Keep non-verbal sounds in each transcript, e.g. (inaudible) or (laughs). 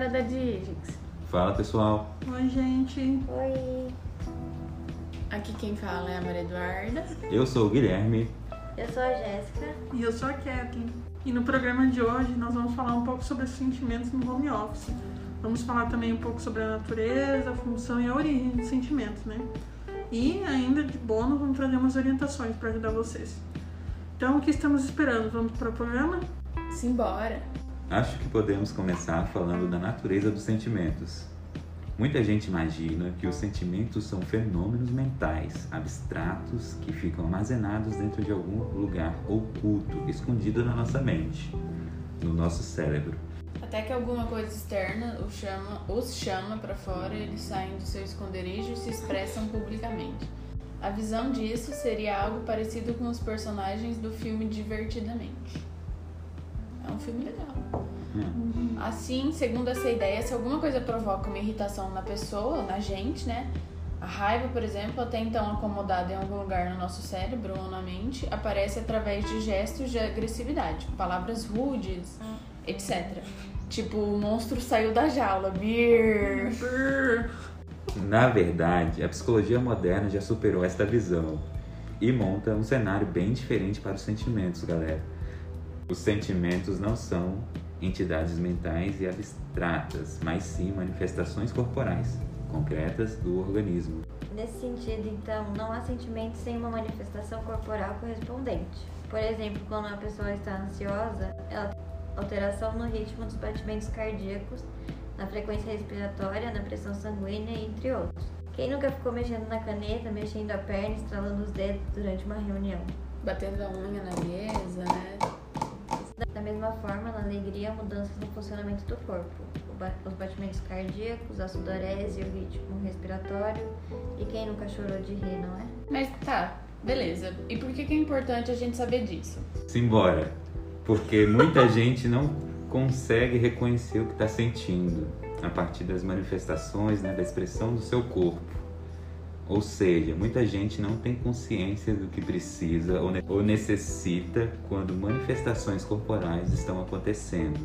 galera da Digix. Fala pessoal. Oi, gente. Oi, Aqui quem fala é a Maria Eduarda. Eu sou o Guilherme. eu sou a Jéssica. E eu sou a Kathleen. E no programa de hoje nós vamos falar um pouco sobre os sentimentos no home office. Vamos falar também um pouco sobre a natureza, a função e a origem dos sentimentos, né? E ainda de bônus vamos trazer umas orientações para ajudar vocês. Então, o que estamos esperando? Vamos para o programa? Simbora. Acho que podemos começar falando da natureza dos sentimentos. Muita gente imagina que os sentimentos são fenômenos mentais abstratos que ficam armazenados dentro de algum lugar oculto, escondido na nossa mente, no nosso cérebro. Até que alguma coisa externa os chama, os chama para fora, eles saem do seu esconderijo e se expressam publicamente. A visão disso seria algo parecido com os personagens do filme Divertidamente. É um filme legal. Hum. Assim, segundo essa ideia, se alguma coisa provoca uma irritação na pessoa, na gente, né? A raiva, por exemplo, até então acomodada em algum lugar no nosso cérebro ou na mente, aparece através de gestos de agressividade, palavras rudes, etc. Tipo, o monstro saiu da jaula. Bir. Brrr. Na verdade, a psicologia moderna já superou esta visão e monta um cenário bem diferente para os sentimentos, galera. Os sentimentos não são entidades mentais e abstratas, mas sim manifestações corporais, concretas do organismo. Nesse sentido, então, não há sentimento sem uma manifestação corporal correspondente. Por exemplo, quando uma pessoa está ansiosa, ela tem alteração no ritmo dos batimentos cardíacos, na frequência respiratória, na pressão sanguínea, entre outros. Quem nunca ficou mexendo na caneta, mexendo a perna, estralando os dedos durante uma reunião? Batendo a unha na mesa, né? Da mesma forma, mudanças no funcionamento do corpo, os batimentos cardíacos, a sudorese, o ritmo respiratório. E quem nunca chorou de rir, não é? Mas tá, beleza. E por que, que é importante a gente saber disso? Simbora! Porque muita (laughs) gente não consegue reconhecer o que está sentindo a partir das manifestações, né, da expressão do seu corpo. Ou seja, muita gente não tem consciência do que precisa ou, ne- ou necessita quando manifestações corporais estão acontecendo.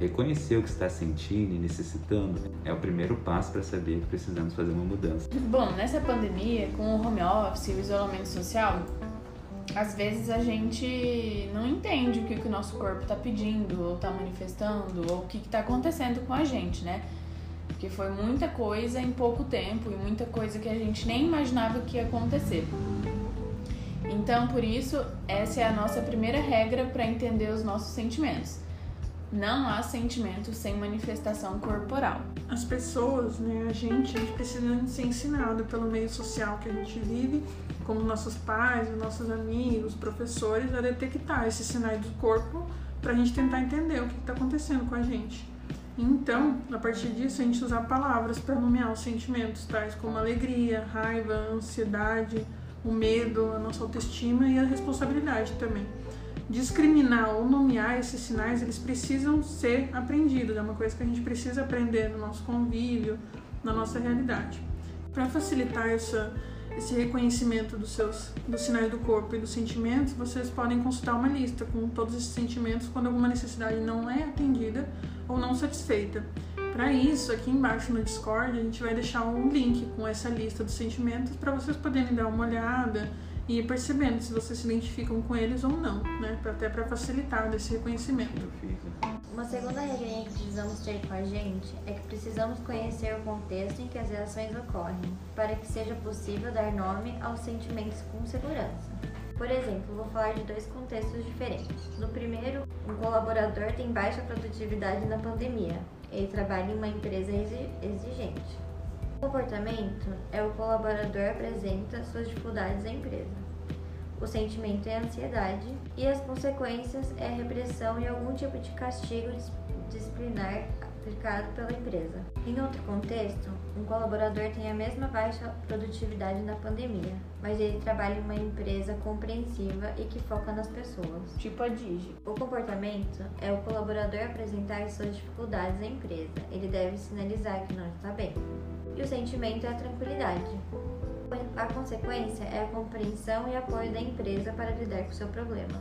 Reconhecer o que está sentindo e necessitando é o primeiro passo para saber que precisamos fazer uma mudança. Bom, nessa pandemia, com o home office e o isolamento social, às vezes a gente não entende o que, que o nosso corpo tá pedindo, ou tá manifestando, ou o que, que tá acontecendo com a gente, né? Porque foi muita coisa em pouco tempo e muita coisa que a gente nem imaginava que ia acontecer. Então, por isso, essa é a nossa primeira regra para entender os nossos sentimentos. Não há sentimento sem manifestação corporal. As pessoas, né, a gente, a gente precisa ser ensinado pelo meio social que a gente vive, como nossos pais, os nossos amigos, professores, a detectar esses sinais do corpo para a gente tentar entender o que está acontecendo com a gente. Então, a partir disso, a gente usar palavras para nomear os sentimentos, tais como alegria, raiva, ansiedade, o medo, a nossa autoestima e a responsabilidade também discriminar ou nomear esses sinais, eles precisam ser aprendidos. É uma coisa que a gente precisa aprender no nosso convívio, na nossa realidade. Para facilitar essa, esse reconhecimento dos seus dos sinais do corpo e dos sentimentos, vocês podem consultar uma lista com todos esses sentimentos quando alguma necessidade não é atendida ou não satisfeita. Para isso, aqui embaixo no Discord, a gente vai deixar um link com essa lista dos sentimentos para vocês poderem dar uma olhada e ir percebendo se vocês se identificam com eles ou não, né? Até para facilitar desse reconhecimento. Né? Uma segunda regrinha que precisamos ter com a gente é que precisamos conhecer o contexto em que as reações ocorrem, para que seja possível dar nome aos sentimentos com segurança. Por exemplo, vou falar de dois contextos diferentes. No primeiro, um colaborador tem baixa produtividade na pandemia. Ele trabalha em uma empresa exi- exigente. O comportamento é o colaborador apresenta suas dificuldades à empresa. O sentimento é a ansiedade e as consequências é a repressão e algum tipo de castigo dis- disciplinar aplicado pela empresa. Em outro contexto, um colaborador tem a mesma baixa produtividade na pandemia, mas ele trabalha em uma empresa compreensiva e que foca nas pessoas. Tipo a Digi. O comportamento é o colaborador apresentar suas dificuldades à empresa. Ele deve sinalizar que não está bem. E o sentimento é a tranquilidade. A consequência é a compreensão e apoio da empresa para lidar com seu problema.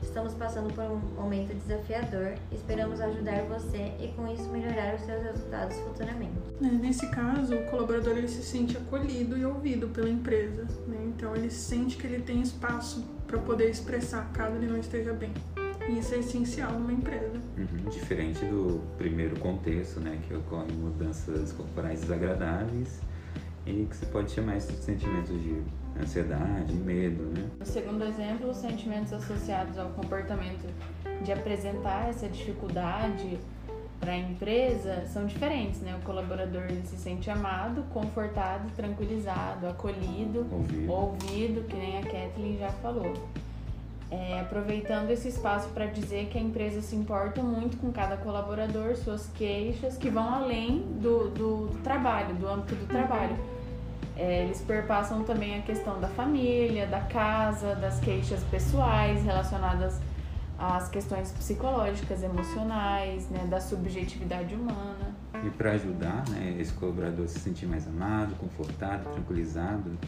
Estamos passando por um momento desafiador, esperamos ajudar você e com isso melhorar os seus resultados futuramente. É, nesse caso, o colaborador ele se sente acolhido e ouvido pela empresa, né? então ele sente que ele tem espaço para poder expressar caso ele não esteja bem. E isso é essencial numa empresa. Uhum, diferente do primeiro contexto, né, que ocorrem mudanças corporais desagradáveis e que você pode chamar isso de sentimentos de ansiedade, medo, né? O segundo exemplo, os sentimentos associados ao comportamento de apresentar essa dificuldade para a empresa são diferentes, né? O colaborador ele se sente amado, confortado, tranquilizado, acolhido, Ouvido. ouvido, que nem a Kathleen já falou. É, aproveitando esse espaço para dizer que a empresa se importa muito com cada colaborador, suas queixas, que vão além do, do, trabalho, do âmbito do trabalho. É, eles perpassam também a questão da família, da casa, das queixas pessoais relacionadas às questões psicológicas, emocionais, né, da subjetividade humana. E para ajudar né, esse colaborador a se sentir mais amado, confortado, tranquilizado,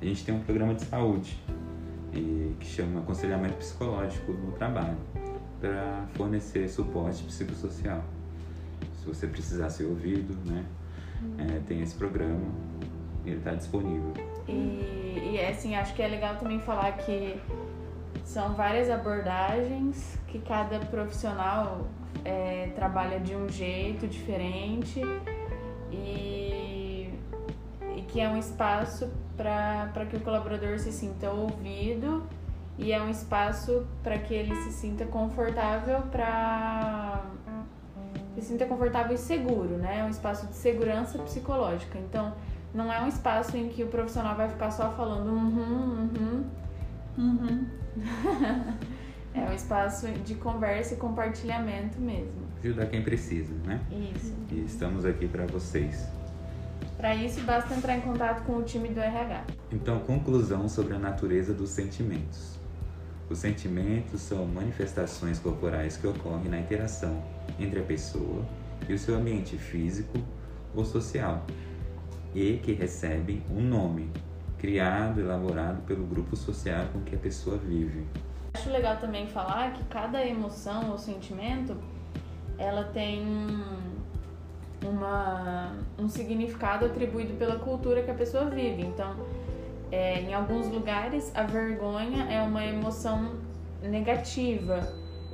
a gente tem um programa de saúde que chama Aconselhamento Psicológico no Trabalho, para fornecer suporte psicossocial. Se você precisar ser ouvido, né, é, tem esse programa e ele está disponível. E, e assim, acho que é legal também falar que são várias abordagens que cada profissional é, trabalha de um jeito diferente e que é um espaço para que o colaborador se sinta ouvido e é um espaço para que ele se sinta confortável para se sinta confortável e seguro, né? É um espaço de segurança psicológica. Então, não é um espaço em que o profissional vai ficar só falando uhum, uhum. Uhum. (laughs) É um espaço de conversa e compartilhamento mesmo. Ajudar quem precisa, né? Isso. E estamos aqui para vocês. Para isso, basta entrar em contato com o time do RH. Então, conclusão sobre a natureza dos sentimentos. Os sentimentos são manifestações corporais que ocorrem na interação entre a pessoa e o seu ambiente físico ou social e que recebem um nome, criado, elaborado pelo grupo social com que a pessoa vive. Acho legal também falar que cada emoção ou sentimento ela tem uma, um significado atribuído pela cultura que a pessoa vive. Então, é, em alguns lugares, a vergonha é uma emoção negativa.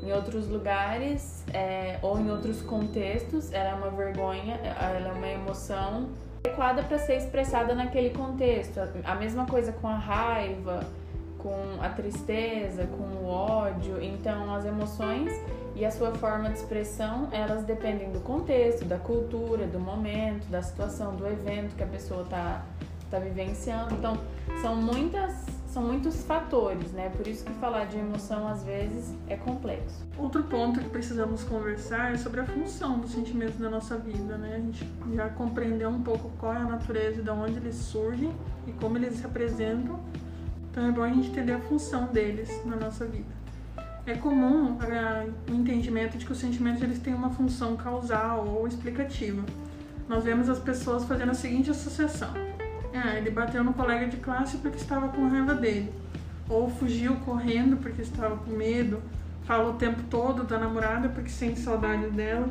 Em outros lugares, é, ou em outros contextos, ela é uma vergonha, ela é uma emoção adequada para ser expressada naquele contexto. A mesma coisa com a raiva, com a tristeza, com o ódio. Então, as emoções e a sua forma de expressão, elas dependem do contexto, da cultura, do momento, da situação, do evento que a pessoa está tá vivenciando. Então, são muitas são muitos fatores, né? Por isso que falar de emoção às vezes é complexo. Outro ponto que precisamos conversar é sobre a função dos sentimentos na nossa vida, né? A gente já compreendeu um pouco qual é a natureza de onde eles surgem e como eles se representam. Então é bom a gente entender a função deles na nossa vida. É comum uh, o entendimento de que os sentimentos eles têm uma função causal ou explicativa. Nós vemos as pessoas fazendo a seguinte associação: ah, ele bateu no colega de classe porque estava com raiva dele, ou fugiu correndo porque estava com medo, fala o tempo todo da namorada porque sente saudade dela.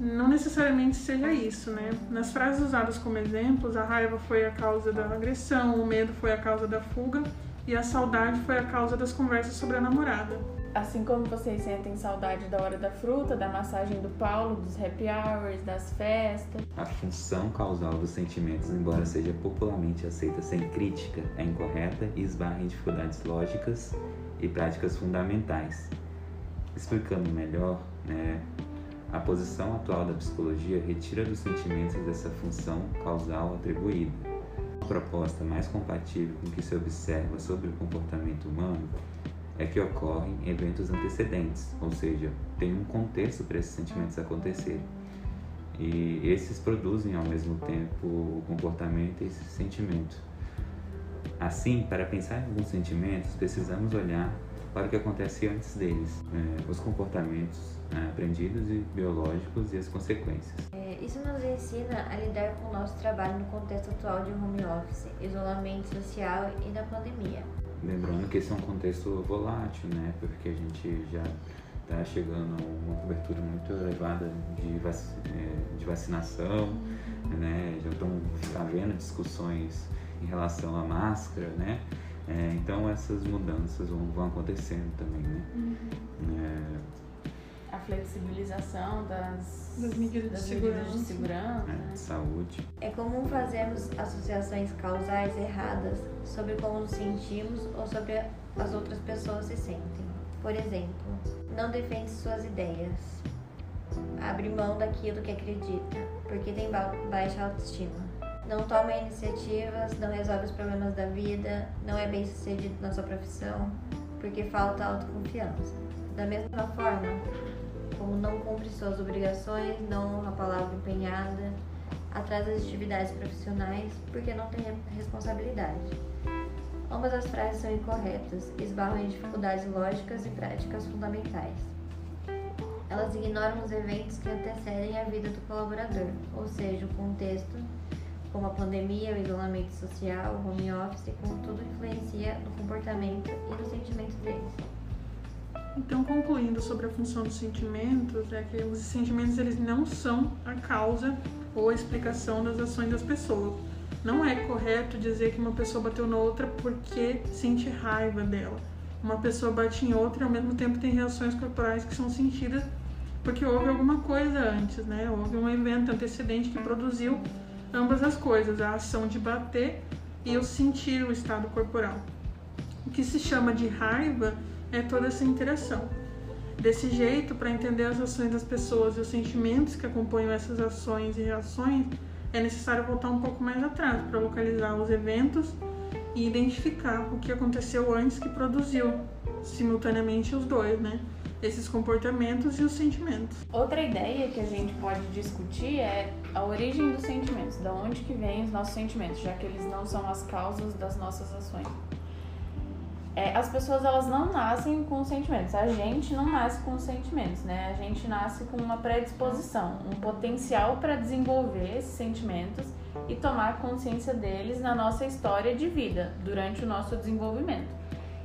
Não necessariamente seja isso, né? Nas frases usadas como exemplos, a raiva foi a causa da agressão, o medo foi a causa da fuga e a saudade foi a causa das conversas sobre a namorada. Assim como vocês sentem saudade da hora da fruta, da massagem do Paulo, dos happy hours, das festas. A função causal dos sentimentos, embora seja popularmente aceita sem crítica, é incorreta e esbarra em dificuldades lógicas e práticas fundamentais. Explicando melhor, né, a posição atual da psicologia retira dos sentimentos dessa função causal atribuída. Proposta mais compatível com o que se observa sobre o comportamento humano é que ocorrem eventos antecedentes, ou seja, tem um contexto para esses sentimentos acontecerem. E esses produzem ao mesmo tempo o comportamento e esse sentimento. Assim, para pensar em alguns sentimentos, precisamos olhar para o que acontece antes deles, é, os comportamentos é, aprendidos e biológicos e as consequências. É, isso nos ensina a lidar com o nosso trabalho no contexto atual de home office, isolamento social e da pandemia. lembrando que esse é um contexto volátil, né? Porque a gente já está chegando a uma cobertura muito elevada de, vac é, de vacinação, né? Já estão havendo discussões em relação à máscara, né? É, então essas mudanças vão, vão acontecendo também, né? Uhum. É, A flexibilização das, Das medidas das de medidas de segurança. segurança. é, né? de saúde. É comum fazermos associações causais erradas sobre como nos sentimos ou sobre as outras pessoas se sentem. Por exemplo, não defende suas ideias. Abre mão daquilo que acredita, porque tem ba- baixa autoestima. Não toma iniciativas, não resolve os problemas da vida, não é bem sucedido na sua profissão, porque falta autoconfiança. Da mesma forma, como não cumpre suas obrigações, não honra a palavra empenhada, atrasa as atividades profissionais porque não tem re- responsabilidade. Ambas as frases são incorretas, esbarram em dificuldades lógicas e práticas fundamentais. Elas ignoram os eventos que antecedem a vida do colaborador, ou seja, o contexto, como a pandemia, o isolamento social, o home office, como tudo influencia no comportamento e no sentimento deles. Então, concluindo sobre a função dos sentimentos, é que os sentimentos eles não são a causa ou a explicação das ações das pessoas. Não é correto dizer que uma pessoa bateu na outra porque sente raiva dela. Uma pessoa bate em outra e ao mesmo tempo tem reações corporais que são sentidas porque houve alguma coisa antes, né? Houve um evento antecedente que produziu ambas as coisas, a ação de bater e o sentir o estado corporal. O que se chama de raiva é toda essa interação. Desse jeito, para entender as ações das pessoas e os sentimentos que acompanham essas ações e reações, é necessário voltar um pouco mais atrás para localizar os eventos e identificar o que aconteceu antes que produziu simultaneamente os dois, né? Esses comportamentos e os sentimentos. Outra ideia que a gente pode discutir é a origem dos sentimentos, da onde que vêm os nossos sentimentos, já que eles não são as causas das nossas ações. É, as pessoas elas não nascem com sentimentos, a gente não nasce com sentimentos, né? A gente nasce com uma predisposição, um potencial para desenvolver esses sentimentos e tomar consciência deles na nossa história de vida, durante o nosso desenvolvimento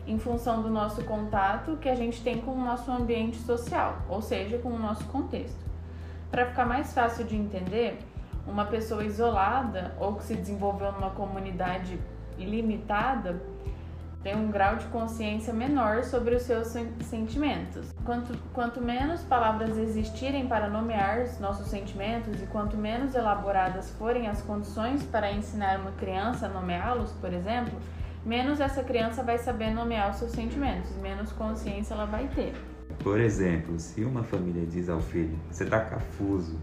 em função do nosso contato que a gente tem com o nosso ambiente social, ou seja, com o nosso contexto. Para ficar mais fácil de entender, uma pessoa isolada ou que se desenvolveu numa comunidade limitada tem um grau de consciência menor sobre os seus sen- sentimentos. Quanto, quanto menos palavras existirem para nomear os nossos sentimentos e quanto menos elaboradas forem as condições para ensinar uma criança a nomeá-los, por exemplo, menos essa criança vai saber nomear os seus sentimentos, menos consciência ela vai ter. Por exemplo, se uma família diz ao filho, você tá cafuso,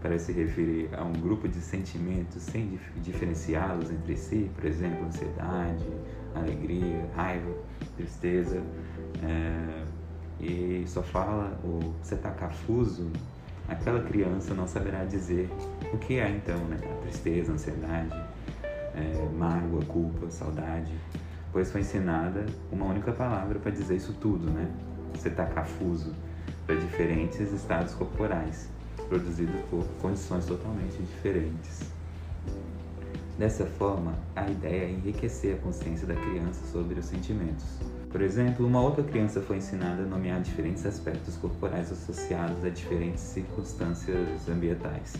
para se referir a um grupo de sentimentos sem dif- diferenciá-los entre si, por exemplo, ansiedade, alegria, raiva, tristeza, é, e só fala o você tá cafuso, aquela criança não saberá dizer o que é então, né? A tristeza, a ansiedade, é, mágoa, culpa, saudade, pois foi ensinada uma única palavra para dizer isso tudo, né? Você tá cafuso para diferentes estados corporais, produzidos por condições totalmente diferentes. Dessa forma, a ideia é enriquecer a consciência da criança sobre os sentimentos. Por exemplo, uma outra criança foi ensinada a nomear diferentes aspectos corporais associados a diferentes circunstâncias ambientais.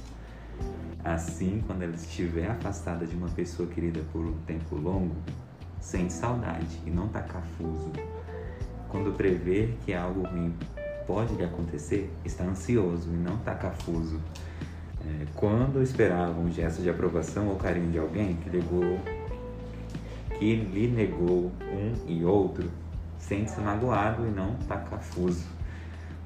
Assim, quando ela estiver afastada de uma pessoa querida por um tempo longo, sente saudade e não tá cafuso. Quando prever que algo ruim pode lhe acontecer, está ansioso e não tá cafuso. É, quando esperava um gesto de aprovação ou carinho de alguém que negou, que lhe negou um e outro, sente-se magoado e não tá cafuso.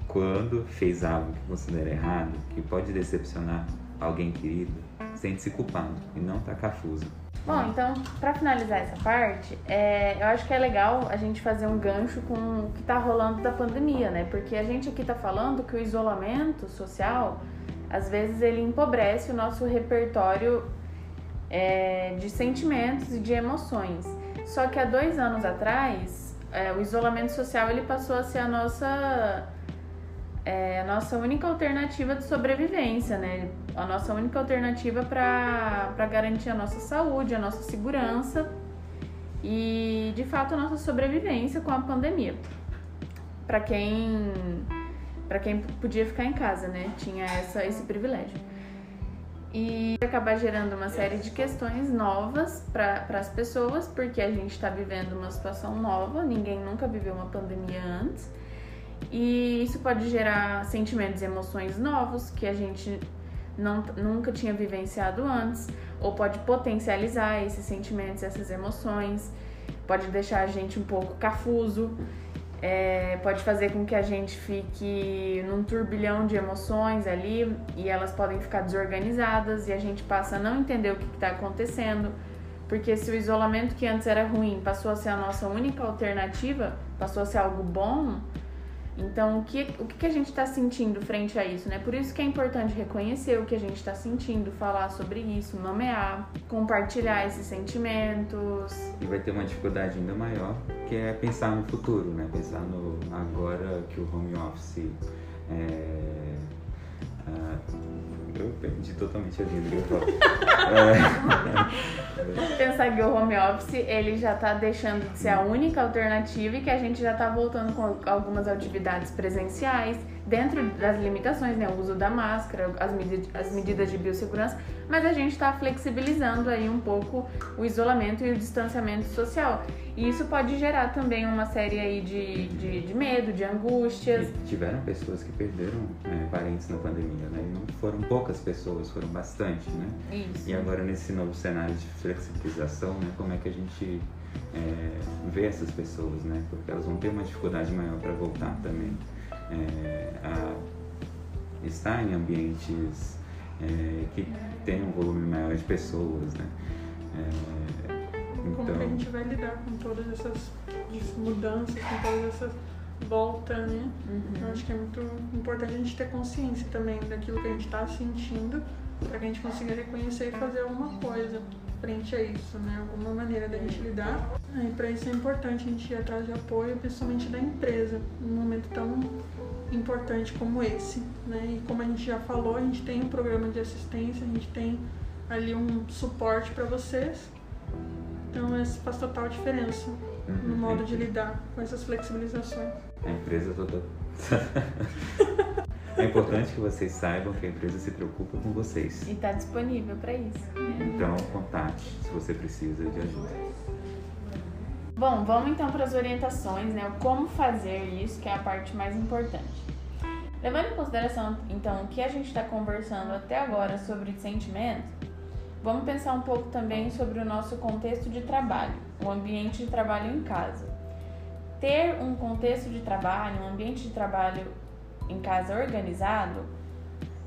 Quando fez algo que considera errado, que pode decepcionar alguém querido, sente-se culpado e não tá cafuso. Bom, então, para finalizar essa parte, é, eu acho que é legal a gente fazer um gancho com o que tá rolando da pandemia, né? Porque a gente aqui tá falando que o isolamento social, às vezes, ele empobrece o nosso repertório é, de sentimentos e de emoções. Só que há dois anos atrás, é, o isolamento social ele passou a ser a nossa é a nossa única alternativa de sobrevivência, né? A nossa única alternativa para garantir a nossa saúde, a nossa segurança. e de fato a nossa sobrevivência com a pandemia. Para quem para quem podia ficar em casa, né? Tinha essa esse privilégio. E acabar gerando uma série de questões novas para as pessoas, porque a gente está vivendo uma situação nova, ninguém nunca viveu uma pandemia antes. E isso pode gerar sentimentos e emoções novos que a gente não, nunca tinha vivenciado antes, ou pode potencializar esses sentimentos, essas emoções, pode deixar a gente um pouco cafuso, é, pode fazer com que a gente fique num turbilhão de emoções ali e elas podem ficar desorganizadas e a gente passa a não entender o que está acontecendo. Porque se o isolamento que antes era ruim passou a ser a nossa única alternativa, passou a ser algo bom, então, o que, o que a gente está sentindo frente a isso, né? Por isso que é importante reconhecer o que a gente está sentindo, falar sobre isso, nomear, compartilhar esses sentimentos. E vai ter uma dificuldade ainda maior, que é pensar no futuro, né? Pensar no agora que o home office é, eu perdi totalmente a vida. é. (laughs) Pensar que o home office ele já está deixando de ser a única alternativa e que a gente já está voltando com algumas atividades presenciais dentro das limitações, né? O uso da máscara, as, med as medidas de biossegurança, mas a gente está flexibilizando aí um pouco o isolamento e o distanciamento social. E isso pode gerar também uma série aí de, de, de medo, de angústias. E tiveram pessoas que perderam é, parentes na pandemia, né? E não foram poucas pessoas, foram bastante, né? Isso. E agora nesse novo cenário de flexibilização, né? Como é que a gente é, vê essas pessoas, né? Porque elas vão ter uma dificuldade maior para voltar também é, a estar em ambientes é, que tem um volume maior de pessoas, né? É, então... Como que a então gente vai lidar com todas essas mudanças, com todas essas voltas, né? Uhum. Eu acho que é muito importante a gente ter consciência também daquilo que a gente está sentindo para que a gente consiga reconhecer e fazer alguma coisa frente a isso, né? Alguma maneira da gente lidar. E para isso é importante a gente ir atrás de apoio, principalmente da empresa, num momento tão importante como esse, né? E como a gente já falou, a gente tem um programa de assistência, a gente tem ali um suporte para vocês. Então isso faz total diferença no uhum. modo de lidar com essas flexibilizações. A empresa toda (laughs) É importante que vocês saibam que a empresa se preocupa com vocês. E está disponível para isso. Então, contate se você precisa de ajuda. Bom, vamos então para as orientações, né? Como fazer isso, que é a parte mais importante. Levando em consideração, então, o que a gente está conversando até agora sobre sentimento, vamos pensar um pouco também sobre o nosso contexto de trabalho, o ambiente de trabalho em casa. Ter um contexto de trabalho, um ambiente de trabalho em casa organizado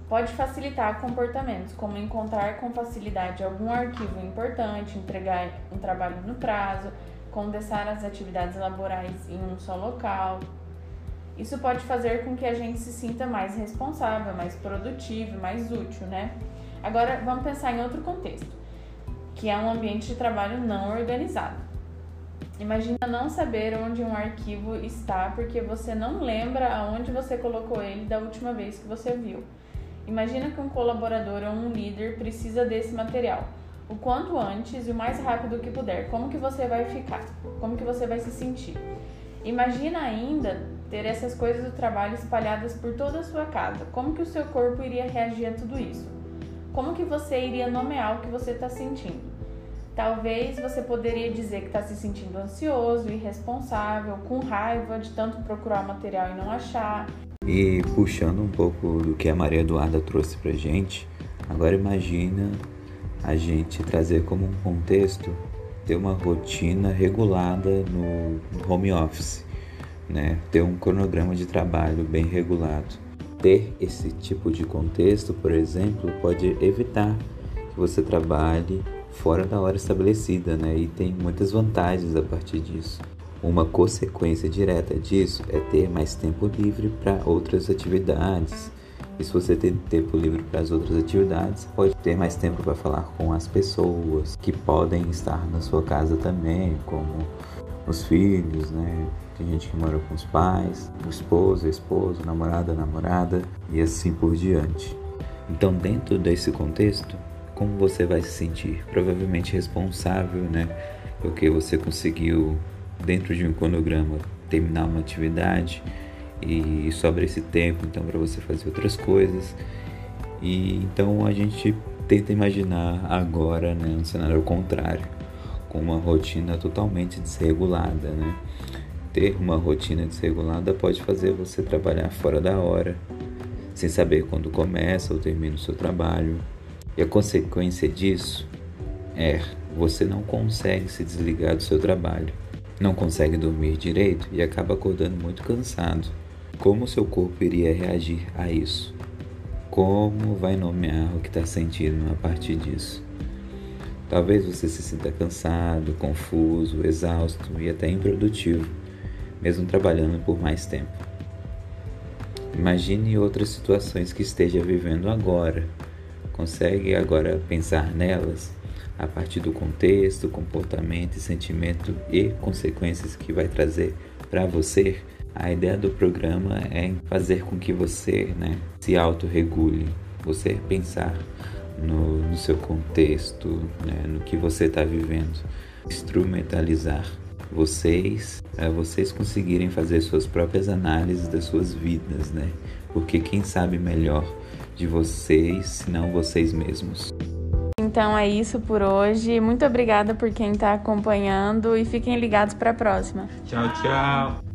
pode facilitar comportamentos, como encontrar com facilidade algum arquivo importante, entregar um trabalho no prazo, condensar as atividades laborais em um só local. Isso pode fazer com que a gente se sinta mais responsável, mais produtivo, mais útil, né? Agora vamos pensar em outro contexto, que é um ambiente de trabalho não organizado. Imagina não saber onde um arquivo está porque você não lembra aonde você colocou ele da última vez que você viu. Imagina que um colaborador ou um líder precisa desse material. O quanto antes e o mais rápido que puder. Como que você vai ficar? Como que você vai se sentir? Imagina ainda ter essas coisas do trabalho espalhadas por toda a sua casa. Como que o seu corpo iria reagir a tudo isso? Como que você iria nomear o que você está sentindo? Talvez você poderia dizer que está se sentindo ansioso, irresponsável, com raiva de tanto procurar material e não achar. E puxando um pouco do que a Maria Eduarda trouxe pra gente, agora imagina a gente trazer como um contexto ter uma rotina regulada no home office, né? Ter um cronograma de trabalho bem regulado. Ter esse tipo de contexto, por exemplo, pode evitar que você trabalhe fora da hora estabelecida, né? E tem muitas vantagens a partir disso. Uma consequência direta disso é ter mais tempo livre para outras atividades. E se você tem tempo livre para as outras atividades, pode ter mais tempo para falar com as pessoas que podem estar na sua casa também, como os filhos, né? Tem gente que mora com os pais, o esposo, a esposa, namorada, namorada e assim por diante. Então, dentro desse contexto, como você vai se sentir? Provavelmente responsável, né? porque você conseguiu, dentro de um cronograma, terminar uma atividade e sobra esse tempo então para você fazer outras coisas. E então a gente tenta imaginar agora, né, um cenário ao contrário, com uma rotina totalmente desregulada, né? Ter uma rotina desregulada pode fazer você trabalhar fora da hora, sem saber quando começa ou termina o seu trabalho. E a consequência disso é você não consegue se desligar do seu trabalho, não consegue dormir direito e acaba acordando muito cansado. Como seu corpo iria reagir a isso? Como vai nomear o que está sentindo a partir disso? Talvez você se sinta cansado, confuso, exausto e até improdutivo, mesmo trabalhando por mais tempo. Imagine outras situações que esteja vivendo agora. Consegue agora pensar nelas a partir do contexto, comportamento, sentimento e consequências que vai trazer para você? A ideia do programa é fazer com que você né, se autorregule, você pensar no, no seu contexto, né, no que você está vivendo, instrumentalizar vocês, para vocês conseguirem fazer suas próprias análises das suas vidas, né? Porque quem sabe melhor de vocês, senão vocês mesmos. Então é isso por hoje. Muito obrigada por quem está acompanhando e fiquem ligados para a próxima. Tchau, tchau.